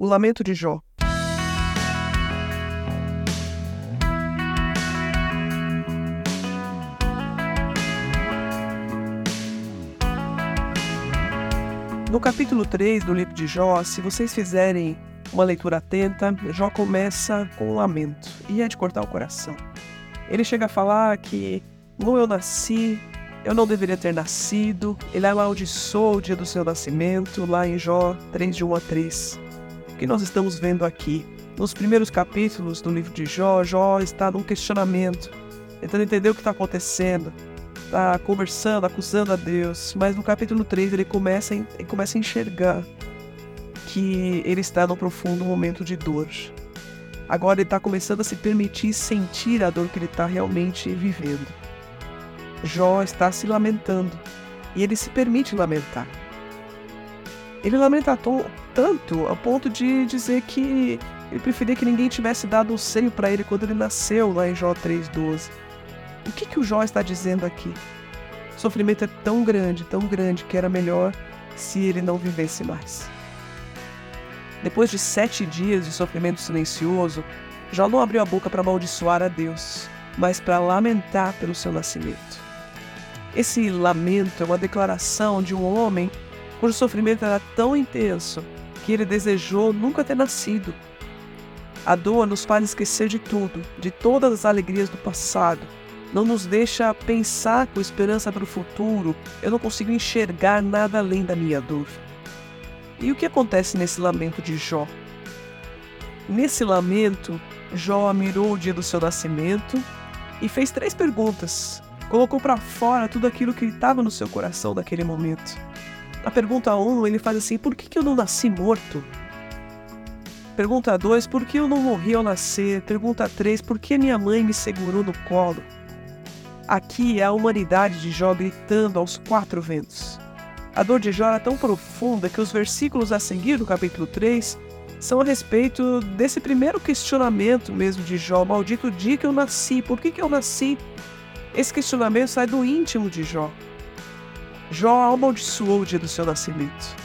O Lamento de Jó. No capítulo 3 do livro de Jó, se vocês fizerem uma leitura atenta, Jó começa com um lamento e é de cortar o coração. Ele chega a falar que não eu nasci, eu não deveria ter nascido, ele amaldiçoou o dia do seu nascimento, lá em Jó 3, de 1 a 3. Que nós estamos vendo aqui? Nos primeiros capítulos do livro de Jó, Jó está num questionamento, tentando entender o que está acontecendo, está conversando, acusando a Deus, mas no capítulo 3 ele começa, ele começa a enxergar que ele está num profundo momento de dor. Agora ele está começando a se permitir sentir a dor que ele está realmente vivendo. Jó está se lamentando e ele se permite lamentar. Ele lamenta tanto a ponto de dizer que ele preferia que ninguém tivesse dado um seio para ele quando ele nasceu, lá em Jó 3,12. O que, que o Jó está dizendo aqui? O sofrimento é tão grande, tão grande, que era melhor se ele não vivesse mais. Depois de sete dias de sofrimento silencioso, Jó não abriu a boca para amaldiçoar a Deus, mas para lamentar pelo seu nascimento. Esse lamento é uma declaração de um homem cujo sofrimento era tão intenso que ele desejou nunca ter nascido. A dor nos faz esquecer de tudo, de todas as alegrias do passado. Não nos deixa pensar com esperança para o futuro. Eu não consigo enxergar nada além da minha dor. E o que acontece nesse lamento de Jó? Nesse lamento, Jó mirou o dia do seu nascimento e fez três perguntas. Colocou para fora tudo aquilo que estava no seu coração naquele momento. Na pergunta 1, um, ele faz assim: Por que, que eu não nasci morto? Pergunta 2, por que eu não morri ao nascer? Pergunta 3, por que minha mãe me segurou no colo? Aqui é a humanidade de Jó gritando aos quatro ventos. A dor de Jó era tão profunda que os versículos a seguir do capítulo 3 são a respeito desse primeiro questionamento mesmo de Jó. Maldito dia que eu nasci, por que, que eu nasci? Esse questionamento sai do íntimo de Jó. Jó amaldiçoou o dia do seu nascimento.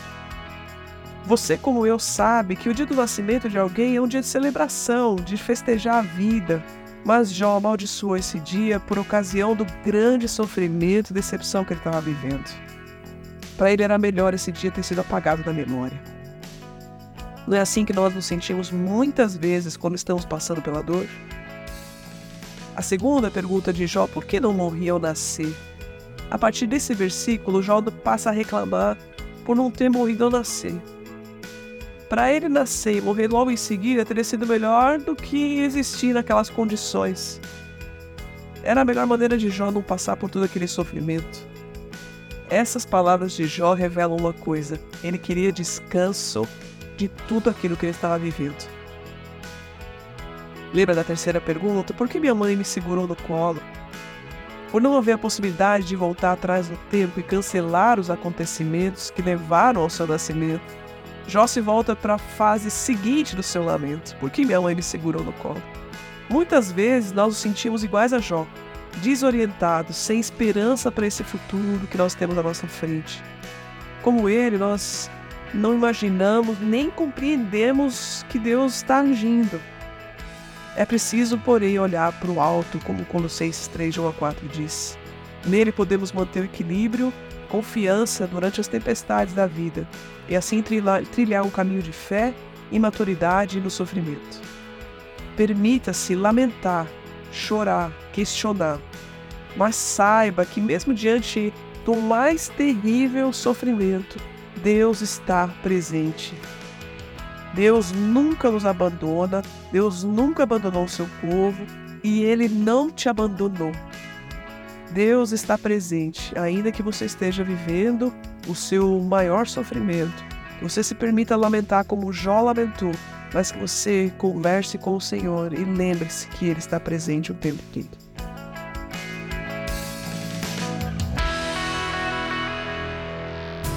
Você, como eu, sabe que o dia do nascimento de alguém é um dia de celebração, de festejar a vida. Mas Jó amaldiçoou esse dia por ocasião do grande sofrimento e decepção que ele estava vivendo. Para ele era melhor esse dia ter sido apagado da memória. Não é assim que nós nos sentimos muitas vezes quando estamos passando pela dor? A segunda pergunta de Jó, por que não morri ao nascer? A partir desse versículo, Jó passa a reclamar por não ter morrido ao nascer. Para ele nascer e morrer logo em seguida teria sido melhor do que existir naquelas condições. Era a melhor maneira de Jó não passar por todo aquele sofrimento. Essas palavras de Jó revelam uma coisa: ele queria descanso de tudo aquilo que ele estava vivendo. Lembra da terceira pergunta? Por que minha mãe me segurou no colo? Por não haver a possibilidade de voltar atrás no tempo e cancelar os acontecimentos que levaram ao seu nascimento, Jó se volta para a fase seguinte do seu lamento. Por que minha mãe me segurou no colo? Muitas vezes nós nos sentimos iguais a Jó, desorientados, sem esperança para esse futuro que nós temos à nossa frente. Como ele, nós não imaginamos nem compreendemos que Deus está agindo. É preciso, porém, olhar para o alto, como Colossenses 3, 1 a 4 diz. Nele podemos manter o equilíbrio, confiança durante as tempestades da vida e assim trilhar, trilhar um caminho de fé e maturidade no sofrimento. Permita-se lamentar chorar, questionar. Mas saiba que, mesmo diante do mais terrível sofrimento, Deus está presente. Deus nunca nos abandona, Deus nunca abandonou o seu povo e ele não te abandonou. Deus está presente, ainda que você esteja vivendo o seu maior sofrimento. Que você se permita lamentar como Jó lamentou, mas que você converse com o Senhor e lembre-se que Ele está presente o tempo todo.